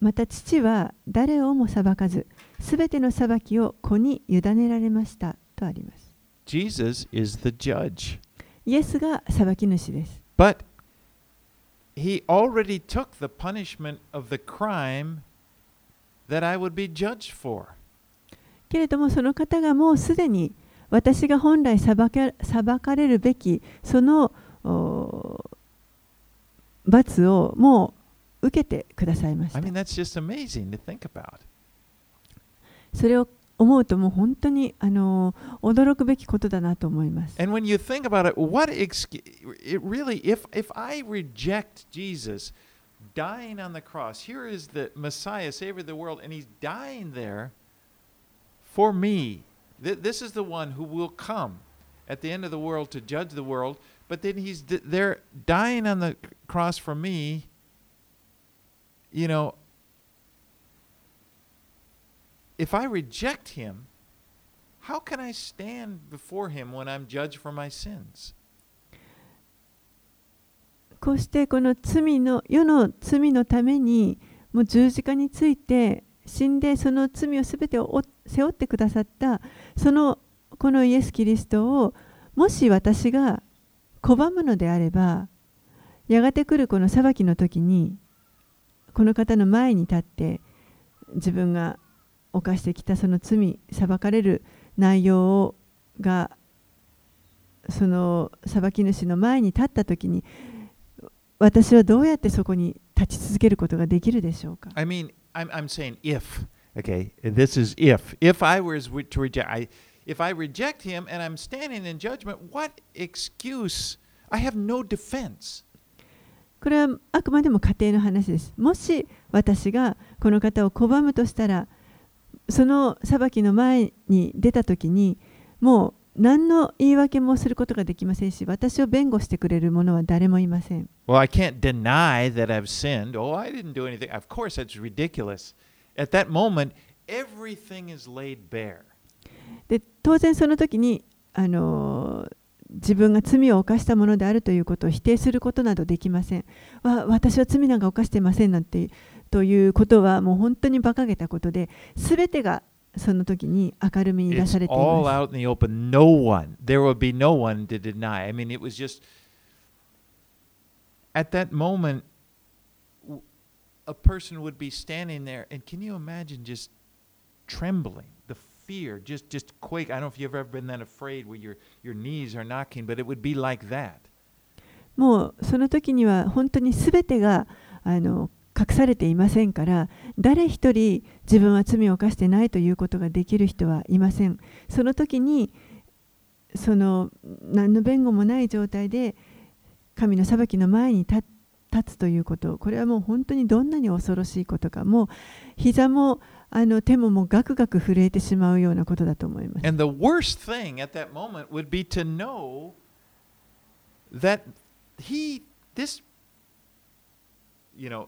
また父は誰をも裁かずすべての裁きを子に委ねられましたとあります。Jesus is the judge. イエスが裁き主です。But he already took the punishment of the crime that I would be judged for. けれどもその方がもうすでに私が本来裁か裁かれるべきそのお罰をもう受けてくださいまし I た mean, that's just amazing to think about. それを思うともう本当にあの驚くべきことだなと思います And when you think about it, what excuse, it really, if, if I reject Jesus dying on the cross, here is the Messiah, Savior of the world, and he's dying there for me. Th- This is the one who will come at the end of the world to judge the world, but then he's d- there dying on the cross for me. You know, if I reject him, how can I stand before him when I'm judged for my sins? こうしてこの罪の世の罪のためにもう十字架について死んでその罪をすべてを背負ってくださったそのこのイエス・キリストをもし私が拒むのであればやがて来るこの裁きの時にこの方の前に立って自分が犯してきたその罪裁かれる内容がその裁き主の前に立った時に私はどうやってそこに立ち続けることができるでしょうか I mean, I'm, I'm saying if, okay, this is if. If I was to reject, I, if I reject him and I'm standing in judgment, what excuse? I have no defense. これはあくまでも家庭の話です。もし私がこの方を拒むとしたら、その裁きの前に出たときに、もう何の言い訳もすることができませんし、私を弁護してくれる者は誰もいません。Well, I can't deny that I've sinned. Oh, I didn't do anything. Of course, that's ridiculous. At that moment, everything is laid bare. で当然その時に、あの自分が罪を犯したものであるということを否定することなどできません。わ私は罪なんか犯していませんなんてということはもう本当に馬鹿げたことで、すべてがその時に明るみに出されてい all ます。out in the open. No one. There will be no one to deny. I mean, it was just at that moment, a person would be standing there, and can you imagine just trembling, the fear, just just quake. I don't know if you've ever been that afraid where your your knees are knocking, but it would be like that. もうその時には本当にすべてがあの隠されていませんから誰一人自分は罪を犯してないということができる人はいません。その時にその何の弁護もない状態で神の裁きの前に立つということ。これはもう本当にどんなに恐ろしいことか。もう膝もあの手ももうガクガク震えてしまうようなことだと思います。And the worst thing at that moment would be to know that he, this, you know,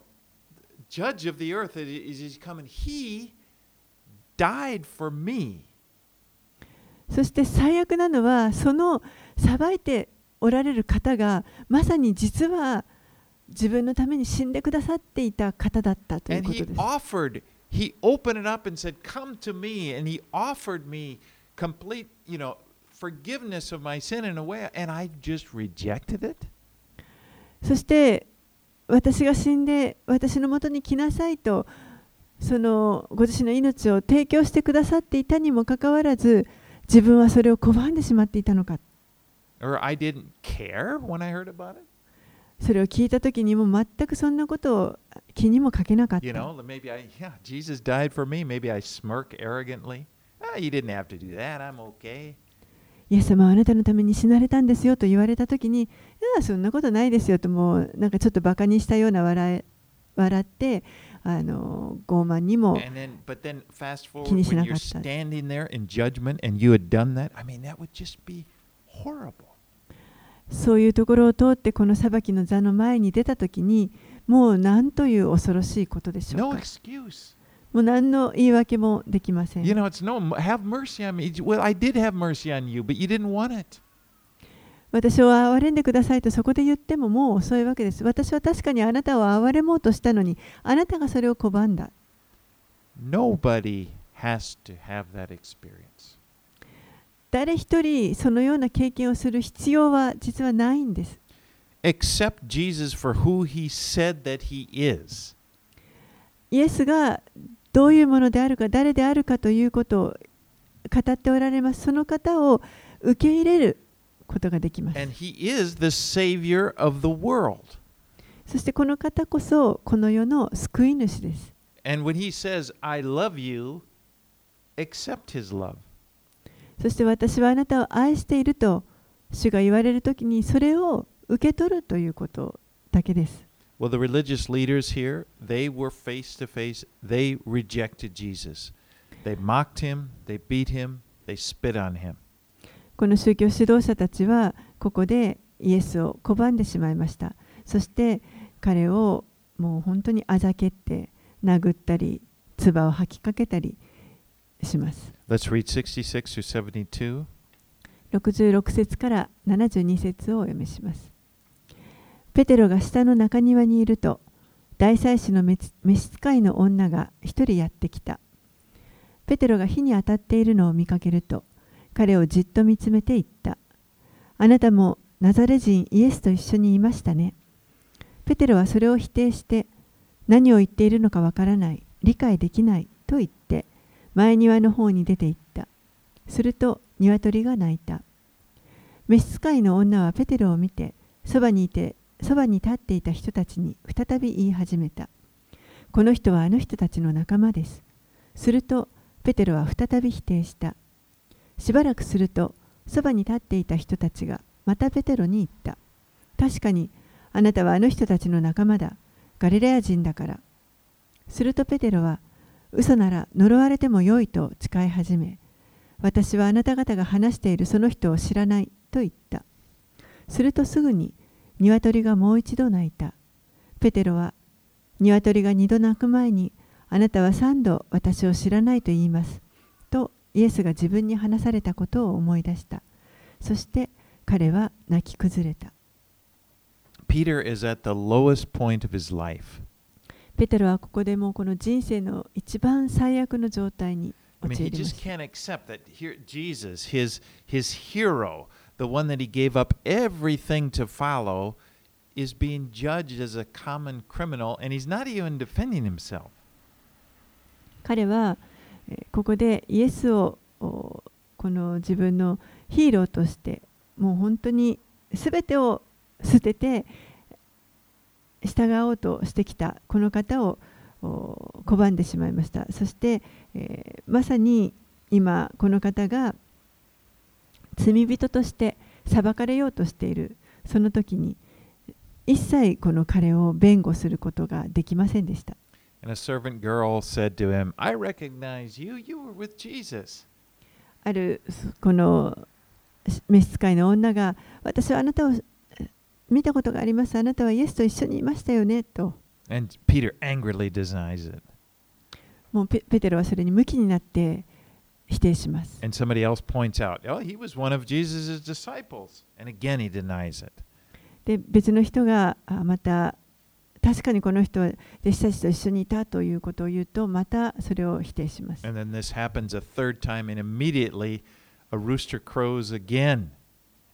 judge of the earth is, is is coming. He died for me. そして最悪なのはその裁いておられる方がまさに実は自分のために死んでくださっていた方だったという And こ he とです。 offered, he opened it up and said, Come to me. And he offered me complete, you know, forgiveness of my sin in a way. And I just rejected it. そして 私が死んで私のもとに来なさいとそのご自身の命を提供してくださっていたにもかかわらず自分はそれを拒んでしまっていたのか。それを聞いた時にも全くそんなことを気にもかけなかった。イエス様はあなたのために死なれたんですよと言われたときに、いや、そんなことないですよと、もうなんかちょっとバカにしたような笑え笑って、あの傲慢にも気にしなかった。そういうところを通ってこの裁きの座の前に出たときに、もう何という恐ろしいことでしょうか。もう何の言い訳もできません。You know, it's no, have mercy on me. Well, I did have mercy on you, but you didn't want it. 私を憐れんでくださいとそこで言ってももう遅いわけです。私は確かにあなたを憐れもうとしたのに、あなたがそれを拒んだ。Nobody has to have that experience. 誰一人そのような経験をする必要は実はないんです。Accept Jesus for who he said that he is. イエスがどういうものであるか、誰であるかということを語っておられます。その方を受け入れることができます。そしてこの方こそこの世の救い主です。And when he says, I love you, accept his love. そして私はあなたを愛していると主が言われるときにそれを受け取るということだけです。Well, the religious leaders here, they were face to face. They rejected Jesus. They mocked him, they beat him, they spit on him. この宗教指導者たちはここでイエスを拒んでしまいました。そして彼をもう本当にあざけって殴ったり唾を吐きかけたりします。Let's read 66 through 72. 66節から72節をお読みします。ペテロが下の中庭にいると大祭司の召使いの女が一人やってきた。ペテロが火に当たっているのを見かけると彼をじっと見つめて言った。あなたもナザレ人イエスと一緒にいましたね。ペテロはそれを否定して何を言っているのかわからない、理解できないと言って前庭の方に出て行った。すると鶏が鳴いた。召使いの女はペテロを見て、そばにいて、そばに立っていた人たちに再び言い始めた。この人はあの人たちの仲間です。すると、ペテロは再び否定した。しばらくすると、そばに立っていた人たちがまたペテロに言った。確かに、あなたはあの人たちの仲間だ。ガリレア人だから。するとペテロは、嘘なら呪われてもよいと誓い始め、私はあなた方が話しているその人を知らないと言った。するとすぐに鶏がもう一度鳴いた。ペテロは鶏が二度鳴く前にあなたは三度私を知らないと言います。とイエスが自分に話されたことを思い出した。そして彼は泣き崩れた。Peter is at the lowest point of his life. ペテロはここでもうこの人生の一番最悪の状態に I mean, 陥 he りま just した。can't accept that here Jesus, his his hero, the one that he gave up everything to follow, is being judged as a common criminal and he's not even defending himself. 彼はここでイエスをこの自分のヒーローとしてもう本当に全てを捨てて従おうとしてきたこの方を拒んでしまいましたそして、えーまさに今この方が罪人として裁かれようとしているその時に一切この彼を弁護することができませんでした And a servant girl said to him, I recognize you. You were with Jesus. あるこの召使いの女が私はあなたをえ見たことがありますあなたはイエスと一緒にいましたよねと And Peter angrily denies it. もうペペテロはそれに向きになって否定します And somebody else points out, oh, he was one of Jesus' disciples. And again, he denies it. で別の人があまた確かにこの人は弟子たちと一緒にいたということを言うとまたそれを否定します And then this happens a third time, and immediately a rooster crows again.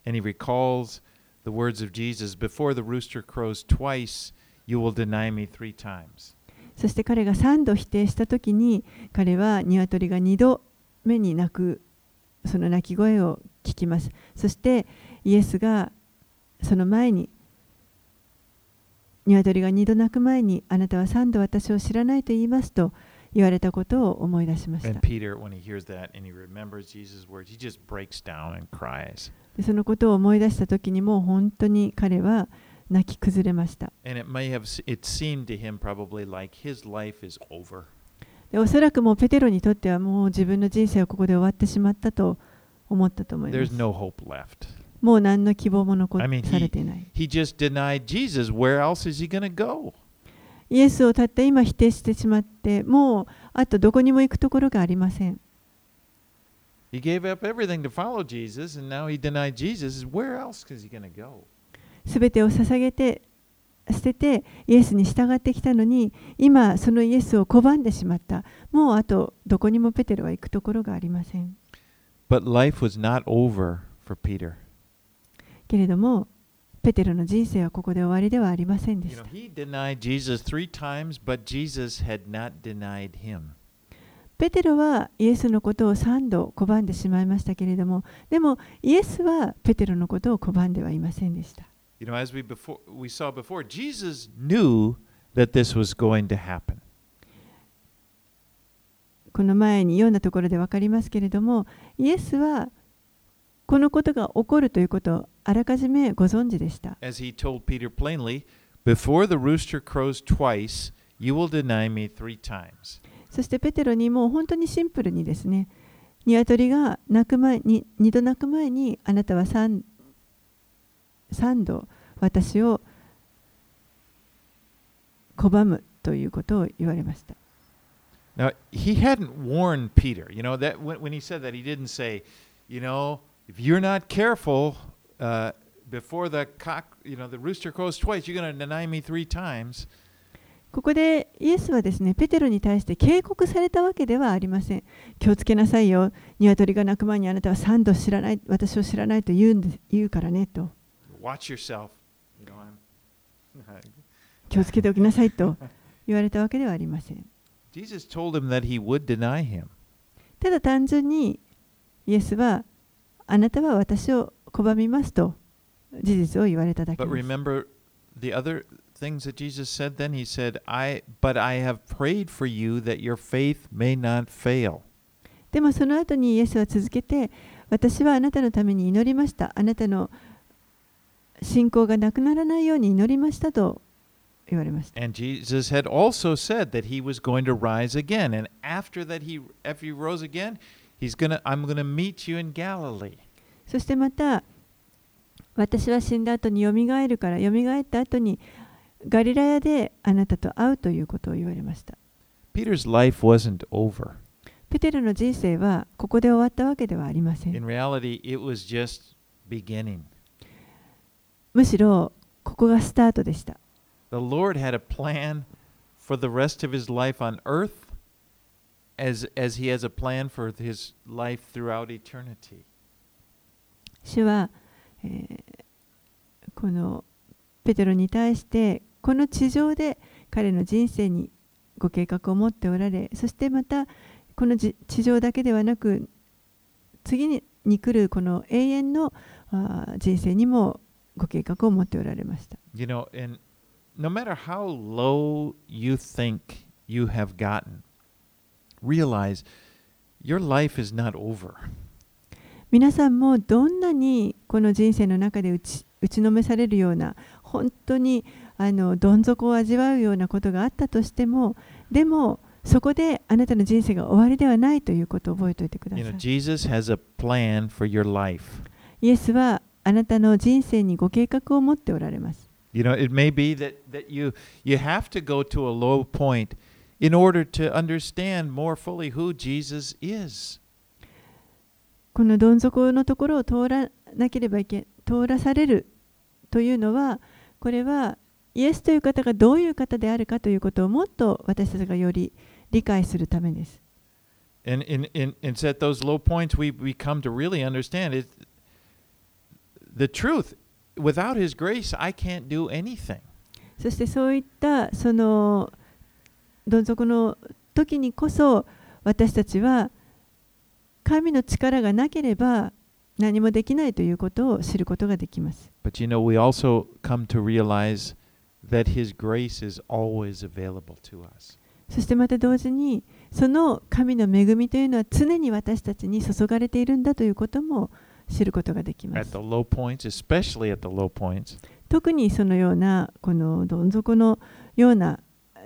And he recalls the words of Jesus Before the rooster crows twice, you will deny me three times. そして彼が3度否定した時に彼は鶏が2度目に泣くその泣き声を聞きますそしてイエスがその前に鶏が2度鳴く前にあなたは三度私を知らないと言いますと言われたことを思い出しました。でそのことを思い出した時にも本当に彼は泣き崩れました。でおそらくもうペテロにとってはもう自分の人生はここで終わってしまったと思ったと思います no. もう何の希望も残 I mean, されていない He just denied Jesus. Where else is he going to go? イエスをたった今否定してしまってもうあとどこにも行くところがありません He gave up everything to follow Jesus, and now he denied Jesus. Where else is he going to go? すべてを捧げて捨ててイエスに従ってきたのに今そのイエスを拒んでしまったもうあとどこにもペテロは行くところがありません But life was not over for Peter. けれどもペテロの人生はここで終わりではありませんでした times. ペテロはイエスのことを3度拒んでしまいましたけれどもでもイエスはペテロのことを拒んではいませんでした You この前に読んだところで分かりますけれども、イエスはこのことが起こるということをあらかじめご存知でした。そして、ペテロにも本当にシンプルにですね、ニワトリが鳴く前に二度鳴く前にあなたは三度。三度私を拒むということを言われました。Now, he hadn't warned Peter. You know, that when, when he said that, he didn't say, you know, if you're not careful, uh, before the cock, you know, the rooster crows twice, you're going to deny me three times. ここでイエスはですね、ペテロに対して警告されたわけではありません。気をつけなさいよ。鶏が鳴く前にあなたは三度知らない、私を知らないと言うんです言うからねと。気をつけておきなさいと言われたわけではありません。Jesus told him that he would deny him. ただ単純にイエスはあなたは私を拒みますと事実を言われただけ But です。remember the other things that Jesus said then? He said, I but I have prayed for you that your faith may not fail. でもその後にイエスは続けて私はあなたのために祈りました。あなたの信仰がなくならないように祈りましたと言われました。And Jesus had also said that he was going to rise again. And after that he after he rose again, he's gonna I'm gonna meet you in Galilee. そしてまた私は死んだ後によみがえるからよみがえった後にガリラヤであなたと会うということを言われました。Peter's life wasn't over. ペテロの人生はここで終わったわけではありません In。reality, it was just beginning. むしろここがスタートでした。The Lord had a plan for the rest of his life on earth as as he has a plan for his life throughout eternity. 主は、えーこのペテロに対してこの地上で彼の人生にご計画を持っておられそしてまたこのじ地上だけではなく次にに来るこの永遠の人生にもご計画を持っておられました。You know, and no matter how low you think you have gotten, realize your life is not over. 皆さんもどんなにこの人生の中で打ち打ちのめされるような本当にあのどん底を味わうようなことがあったとしてもでもそこであなたの人生が終わりではないということを覚えておいてくだ You さ know, い。Jesus has a plan for your life. イエスはあなたの人生にご計画を持っておられます。You know, it may be that, that you you have to go to a low point in order to understand more fully who Jesus is. このどん底のところを通らなければいけ通らされるというのはこれはイエスという方がどういう方であるかということをもっと私たちがより理解するためです。And in, in, it's at those low points we, we come to really understand it. The truth, without His grace, I can't do anything. そしてそういったそのどん底の時にこそ私たちは神の力がなければ何もできないということを知ることができます。But you know, we also come to realize that His grace is always available to us. そしてまた同時にその神の恵みというのは常に私たちに注がれているんだということも知ることができます points, 特にそのようなこのどん底のような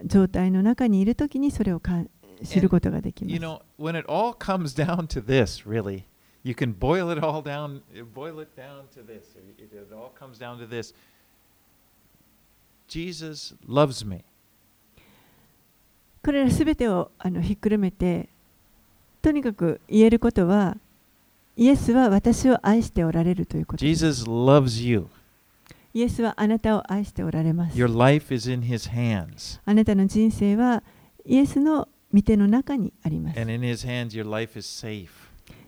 状態の中にいるときにそれをか知ることができま you す。know, comes down to this, really, you can boil it all down, boil it down to this. It, it all comes down to this. Jesus loves me. これらすべてをあのひっくるめてとにかく言えることはイエスは私を愛しておられるということです Jesus loves you. イエスはあなたを愛しておられます Your life is in His hands. あなたの人生はイエスの御手の中にあります And in His hands, your life is safe.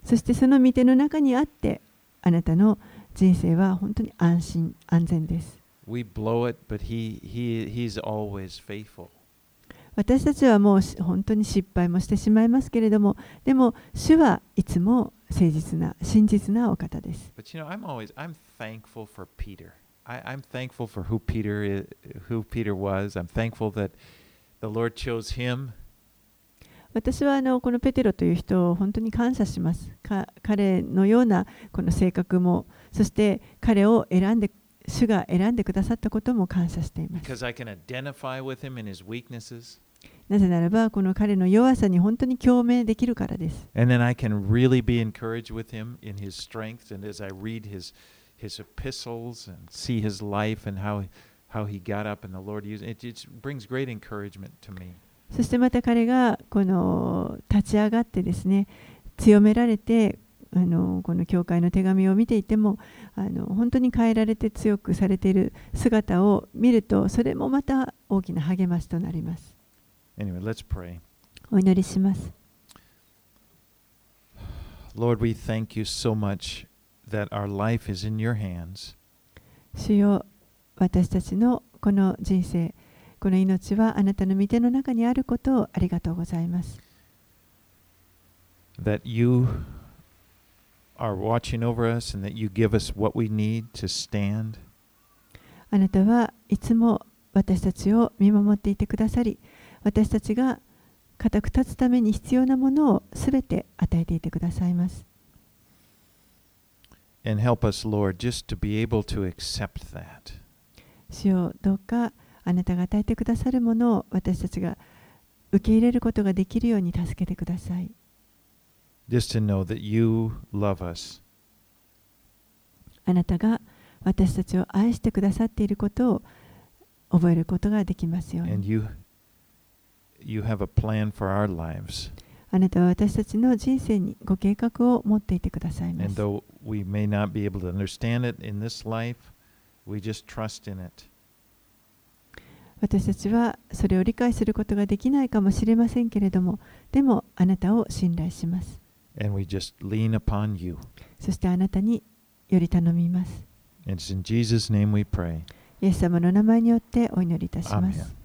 そしてその御手の中にあってあなたの人生は本当に安心安全です We blow it, but he, he, He's always faithful. 私たちはもうし本当に失敗もしてしまいますけれどもでも主はいつも誠実な真実なお方です But you know, I'm always I'm thankful for Peter. I, I'm thankful for who Peter is, who Peter was. I'm thankful that the Lord chose him. 私はあのこのペテロという人を本当に感謝します。か彼のようなこの性格も、そして彼を選んで、主が選んでくださったことも感謝しています。なぜならば、この彼の弱さに本当に共鳴できるからです。そしてまた彼がこの立ち上がってですね、強められて、あのこの教会の手紙を見ていてもあの本当に変えられて強くされている姿を見るとそれもまた大きな励ましとなります。Anyway, let's pray. お祈りします。Lord, we thank you so much that our life is in your hands. 主よ私たちのこの人生この命はあなたの御手の中にあることをありがとうございます。that you are watching over us and that you give us what we need to stand. あなたはいつも私たちを見守っていてくださり私たちが固く立つために必要なものをすべて与えていてくださいます。And help us, Lord, just to be able to accept that. 主よどうかあなたが与えてくださるものを私たちが受け入れることができるように助けてください。Just to know that you love us あなたが私たちを愛してくださっていることを覚えることができますように。あなたは私たちの人生にご計画を持っていてくださいます。Life, 私たちはそれを理解することができないかもしれませんけれども、でもあなたを信頼します。And we just そしてあなたにより頼みます。イエス様の名前によってお祈りいたします。